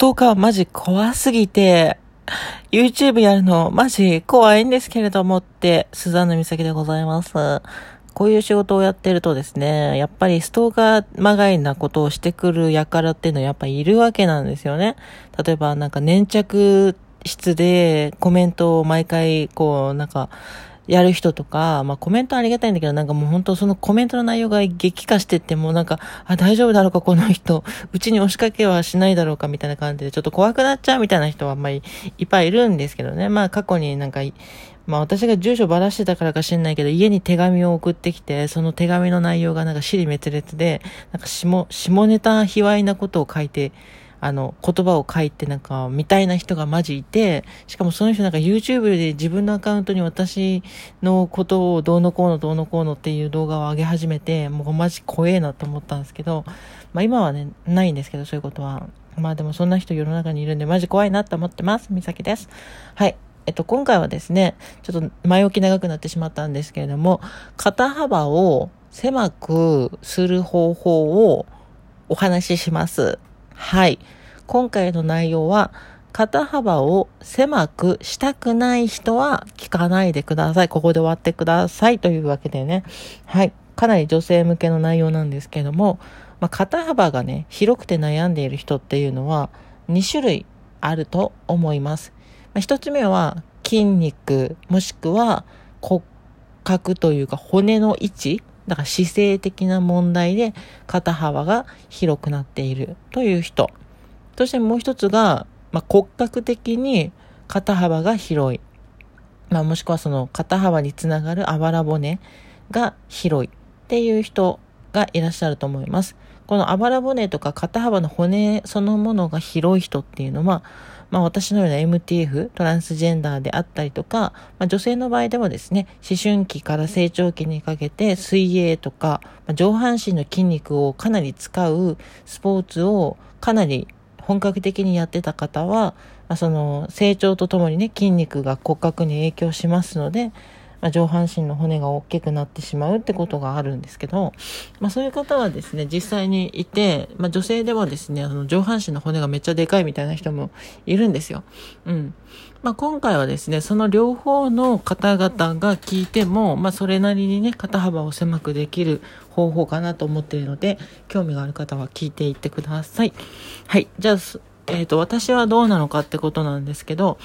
ストーカーマジ怖すぎて、YouTube やるのマジ怖いんですけれどもって、スザンヌ美咲でございます。こういう仕事をやってるとですね、やっぱりストーカーまがいなことをしてくる輩っていうのはやっぱいるわけなんですよね。例えばなんか粘着質でコメントを毎回こうなんかやる人とか、まあコメントありがたいんだけど、なんかもう本当そのコメントの内容が激化してってもうなんか、あ、大丈夫だろうかこの人、うちに押しかけはしないだろうかみたいな感じでちょっと怖くなっちゃうみたいな人はあんまりいっぱいいるんですけどね。まあ過去になんか、まあ私が住所ばらしてたからか知んないけど、家に手紙を送ってきて、その手紙の内容がなんか尻滅裂で、なんか下、下ネタ卑猥なことを書いて、あの、言葉を書いてなんか、みたいな人がマジいて、しかもその人なんか YouTube で自分のアカウントに私のことをどうのこうのどうのこうのっていう動画を上げ始めて、もうマジ怖えなと思ったんですけど、まあ今はね、ないんですけど、そういうことは。まあでもそんな人世の中にいるんで、マジ怖いなと思ってます。みさきです。はい。えっと、今回はですね、ちょっと前置き長くなってしまったんですけれども、肩幅を狭くする方法をお話しします。はい。今回の内容は、肩幅を狭くしたくない人は聞かないでください。ここで終わってください。というわけでね。はい。かなり女性向けの内容なんですけども、まあ、肩幅がね、広くて悩んでいる人っていうのは2種類あると思います。まあ、1つ目は筋肉、もしくは骨格というか骨の位置だから姿勢的な問題で肩幅が広くなっているという人。そしてもう一つが、まあ、骨格的に肩幅が広い。まあ、もしくはその肩幅につながるあばら骨が広いっていう人がいらっしゃると思います。このあばら骨とか肩幅の骨そのものが広い人っていうのは、まあ私のような MTF、トランスジェンダーであったりとか、まあ女性の場合でもですね、思春期から成長期にかけて水泳とか、まあ、上半身の筋肉をかなり使うスポーツをかなり本格的にやってた方は、その成長とともにね、筋肉が骨格に影響しますので、まあ、上半身の骨が大きくなってしまうってことがあるんですけど、まあ、そういう方はですね、実際にいて、まあ、女性ではですね、あの上半身の骨がめっちゃでかいみたいな人もいるんですよ。うん。まあ、今回はですね、その両方の方々が聞いても、まあ、それなりにね、肩幅を狭くできる方法かなと思っているので、興味がある方は聞いていってください。はい。じゃあ、えっ、ー、と、私はどうなのかってことなんですけど、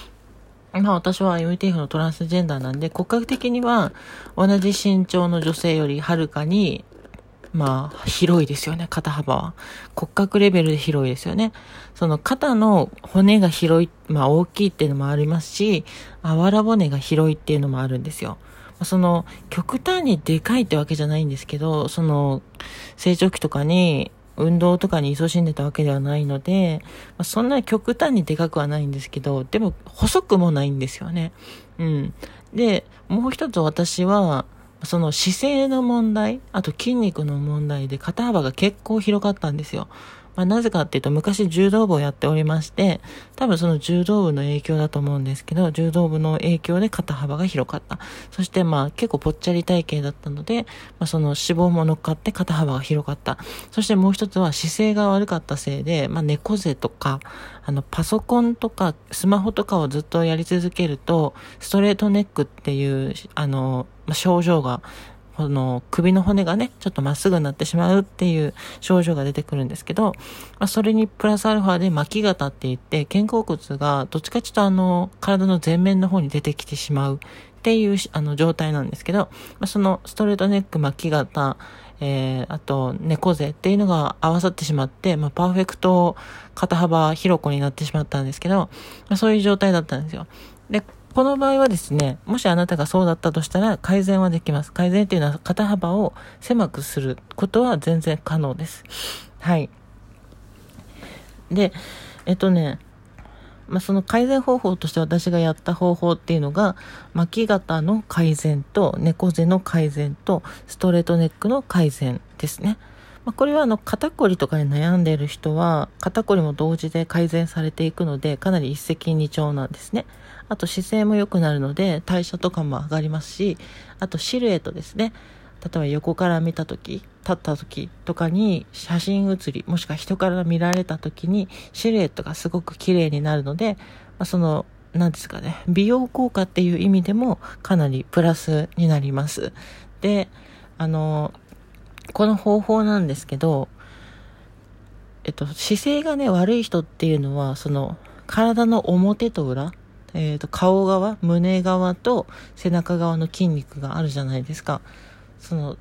まあ私は MTF のトランスジェンダーなんで、骨格的には同じ身長の女性よりはるかに、まあ広いですよね、肩幅は。骨格レベルで広いですよね。その肩の骨が広い、まあ大きいっていうのもありますし、あわら骨が広いっていうのもあるんですよ。その極端にでかいってわけじゃないんですけど、その成長期とかに運動とかに勤しんでたわけではないので、まあ、そんなに極端にでかくはないんですけど、でも細くもないんですよね。うん。で、もう一つ私は、その姿勢の問題、あと筋肉の問題で肩幅が結構広かったんですよ。まあ、なぜかっていうと、昔柔道部をやっておりまして、多分その柔道部の影響だと思うんですけど、柔道部の影響で肩幅が広かった。そしてまあ結構ぽっちゃり体型だったので、まあ、その脂肪も乗っかって肩幅が広かった。そしてもう一つは姿勢が悪かったせいで、まあ猫背とか、あのパソコンとかスマホとかをずっとやり続けると、ストレートネックっていう、あの、まあ、症状がこの首の骨がね、ちょっとまっすぐになってしまうっていう症状が出てくるんですけど、まあ、それにプラスアルファで巻き型って言って、肩甲骨がどっちかちょっとあの、体の前面の方に出てきてしまうっていうあの状態なんですけど、まあ、そのストレートネック巻き型、えー、あと、猫背っていうのが合わさってしまって、まあ、パーフェクト肩幅広子になってしまったんですけど、まあ、そういう状態だったんですよ。で、この場合はですね、もしあなたがそうだったとしたら改善はできます。改善っていうのは肩幅を狭くすることは全然可能です。はい。で、えっとね、まあ、その改善方法として私がやった方法っていうのが、巻き型の改善と猫背の改善とストレートネックの改善ですね。まあ、これはあの肩こりとかに悩んでいる人は肩こりも同時で改善されていくのでかなり一石二鳥なんですね。あと姿勢も良くなるので代謝とかも上がりますし、あとシルエットですね。例えば横から見た時立った時とかに写真写りもしくは人から見られた時にシルエットがすごく綺麗になるので、まあ、その何ですかね美容効果っていう意味でもかなりプラスになりますであのこの方法なんですけどえっと姿勢がね悪い人っていうのはその体の表と裏えーと、顔側胸側と背中側の筋肉があるじゃないですか。その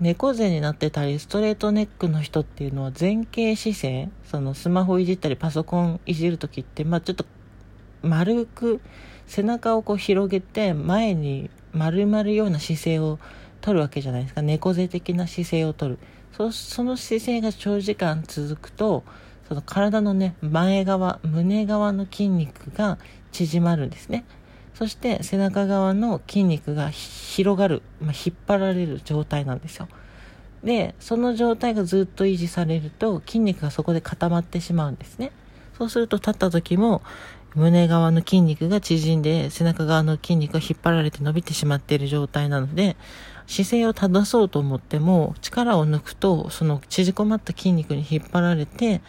猫背になってたりストレートネックの人っていうのは前傾姿勢そのスマホいじったりパソコンいじる時って、まあ、ちょっと丸く背中をこう広げて前に丸まるような姿勢を取るわけじゃないですか。猫背的な姿勢を取る。そその姿勢が長時間続くとその体のね前側胸側の筋肉が縮まるんですね。そして背中側の筋肉が広がる、まあ、引っ張られる状態なんですよ。でその状態がずっと維持されると筋肉がそこで固まってしまうんですね。そうすると立った時も胸側の筋肉が縮んで背中側の筋肉が引っ張られて伸びてしまっている状態なので姿勢を正そうと思っても力を抜くとその縮こまった筋肉に引っ張られて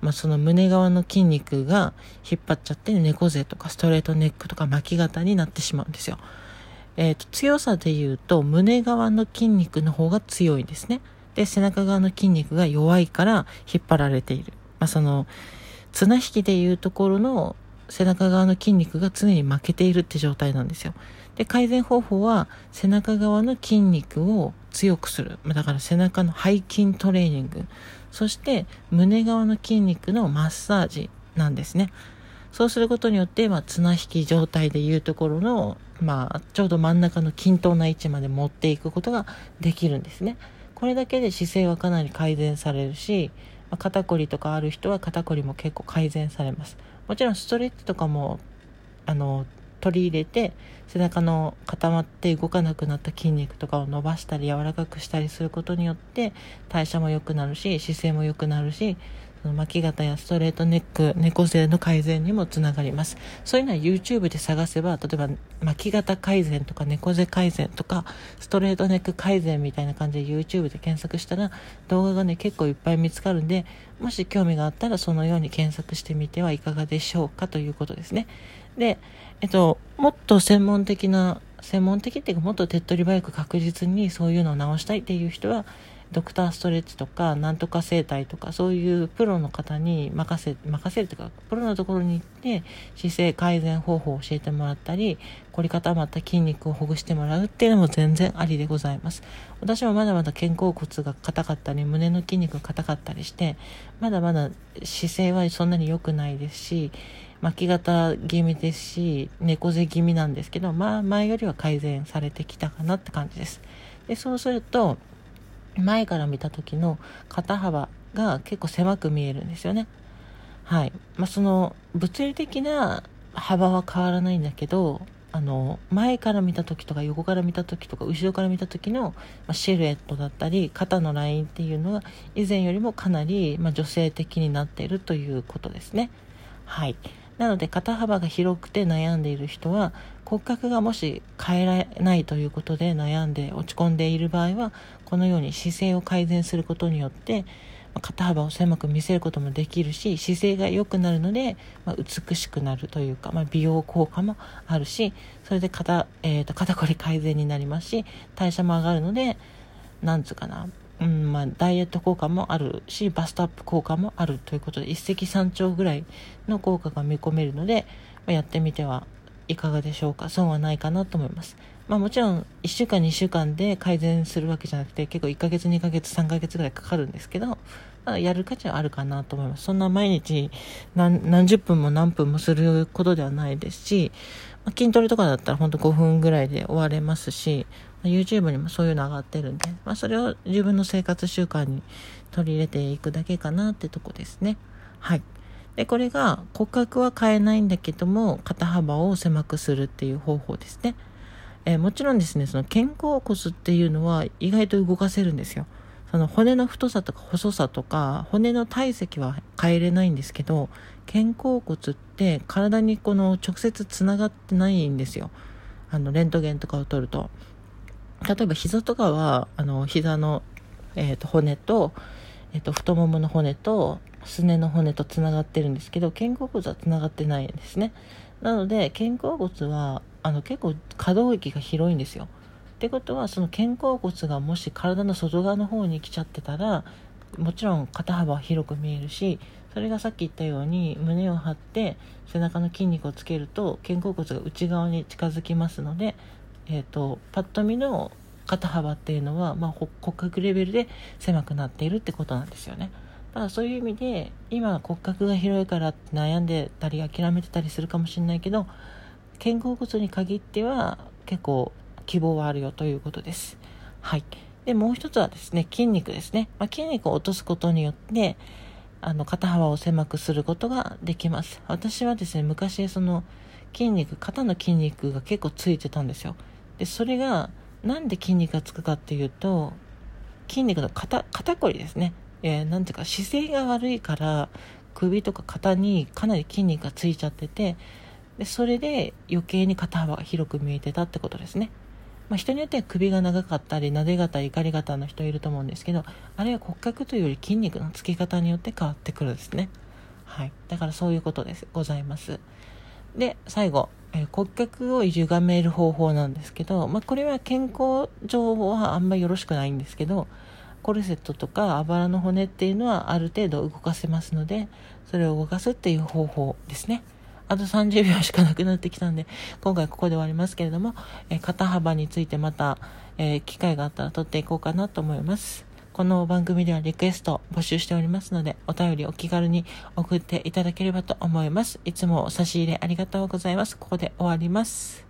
まあ、その胸側の筋肉が引っ張っちゃって猫背とかストレートネックとか巻き肩になってしまうんですよ。えっ、ー、と、強さで言うと胸側の筋肉の方が強いですね。で、背中側の筋肉が弱いから引っ張られている。まあ、その、綱引きでいうところの背中側の筋肉が常に負けているって状態なんですよ。で、改善方法は背中側の筋肉を強くする。だから背中の背筋トレーニング。そして胸側の筋肉のマッサージなんですね。そうすることによって、まあ、綱引き状態でいうところの、まあ、ちょうど真ん中の均等な位置まで持っていくことができるんですね。これだけで姿勢はかなり改善されるし、まあ、肩こりとかある人は肩こりも結構改善されます。もちろんストレッチとかも、あの、取り入れて背中の固まって動かなくなった筋肉とかを伸ばしたり柔らかくしたりすることによって代謝も良くなるし姿勢も良くなるしその巻き肩やストレートネック猫背の改善にもつながります。そういうのは YouTube で探せば例えば巻き肩改善とか猫背改善とかストレートネック改善みたいな感じで YouTube で検索したら動画がね結構いっぱい見つかるんでもし興味があったらそのように検索してみてはいかがでしょうかということですね。でえっと、もっと専門的な、専門的っていうか、もっと手っ取り早く確実にそういうのを直したいっていう人は、ドクターストレッチとか、なんとか整体とか、そういうプロの方に任せ、任せるというか、プロのところに行って、姿勢改善方法を教えてもらったり、凝り固まった筋肉をほぐしてもらうっていうのも全然ありでございます。私もまだまだ肩甲骨が硬かったり、胸の筋肉が硬かったりして、まだまだ姿勢はそんなに良くないですし、巻き肩気味ですし、猫背気味なんですけど、まあ前よりは改善されてきたかなって感じです。で、そうすると、前から見た時の肩幅が結構狭く見えるんですよね。はい。まあ、その物理的な幅は変わらないんだけど、あの前から見た時とか横から見た時とか後ろから見た時の、シルエットだったり肩のラインっていうのが以前よりもかなり、ま女性的になっているということですね。はい。なので肩幅が広くて悩んでいる人は骨格がもし変えられないということで悩んで落ち込んでいる場合はこのように姿勢を改善することによって肩幅を狭く見せることもできるし姿勢が良くなるので、まあ、美しくなるというか、まあ、美容効果もあるしそれで肩,、えーと、肩こり改善になりますし代謝も上がるのでなんつうかなうんまあ、ダイエット効果もあるしバストアップ効果もあるということで一石三鳥ぐらいの効果が見込めるので、ま、やってみてはいかがでしょうか。損はないかなと思います、まあ、もちろん1週間2週間で改善するわけじゃなくて結構1ヶ月2ヶ月3ヶ月ぐらいかかるんですけど、まあ、やる価値はあるかなと思います。そんな毎日何何十分も何分もすることではないですし、筋トレとかだったら本当5分ぐらいで終われますし YouTube にもそういうの上がってるんで、まあ、それを自分の生活習慣に取り入れていくだけかなってとこですね。はい。で、これが骨格は変えないんだけども、肩幅を狭くするっていう方法ですね。えー、もちろんですね、その肩甲骨っていうのは意外と動かせるんですよ。その骨の太さとか細さとか骨の体積は変えれないんですけど肩甲骨って体にこの直接つながってないんですよあのレントゲンとかを取ると例えば膝とかは、あの、膝の、えっ、と、骨と、えっ、と、太ももの骨と、すねの骨とつながってるんですけど、肩甲骨はつながってないんですね。なので、肩甲骨は、あの、結構可動域が広いんですよ。ってことは、その肩甲骨がもし体の外側の方に来ちゃってたら、もちろん肩幅は広く見えるし、それがさっき言ったように胸を張って背中の筋肉をつけると肩甲骨が内側に近づきますので、えーと、パッと見の肩幅っていうのは、まあ、骨格レベルで狭くなっているってことなんですよね。だからそういう意味で今骨格が広いから悩んでたり諦めてたりするかもしれないけど肩甲骨に限っては結構希望はあるよということです。はい。で、もう一つはですね、筋肉ですね。まあ、筋肉を落とすことによって、あの、肩幅を狭くすることができます。私はですね、昔その筋肉、肩の筋肉が結構ついてたんですよ。で、それが、なんで筋肉がつくかっていうと、筋肉の肩、肩こりですね。えー、なんていうか姿勢が悪いから首とか肩にかなり筋肉がついちゃっててでそれで余計に肩幅が広く見えてたってことですね、まあ、人によっては首が長かったりなで型怒り型の人いると思うんですけどあれは骨格というより筋肉のつき方によって変わってくるんですね。はい。だからそういうことです。ございます。で最後、えー、骨格を歪める方法なんですけど、まあ、これは健康上はあんまりよろしくないんですけどコルセットとかあばらの骨っていうのはある程度動かせますので、それを動かすっていう方法ですね。あと30秒しかなくなってきたんで、今回ここで終わりますけれども、え、肩幅についてまた、えー、機会があったら撮っていこうかなと思います。この番組ではリクエスト募集しておりますので、お便りお気軽に送っていただければと思います。いつも差し入れありがとうございます。ここで終わります。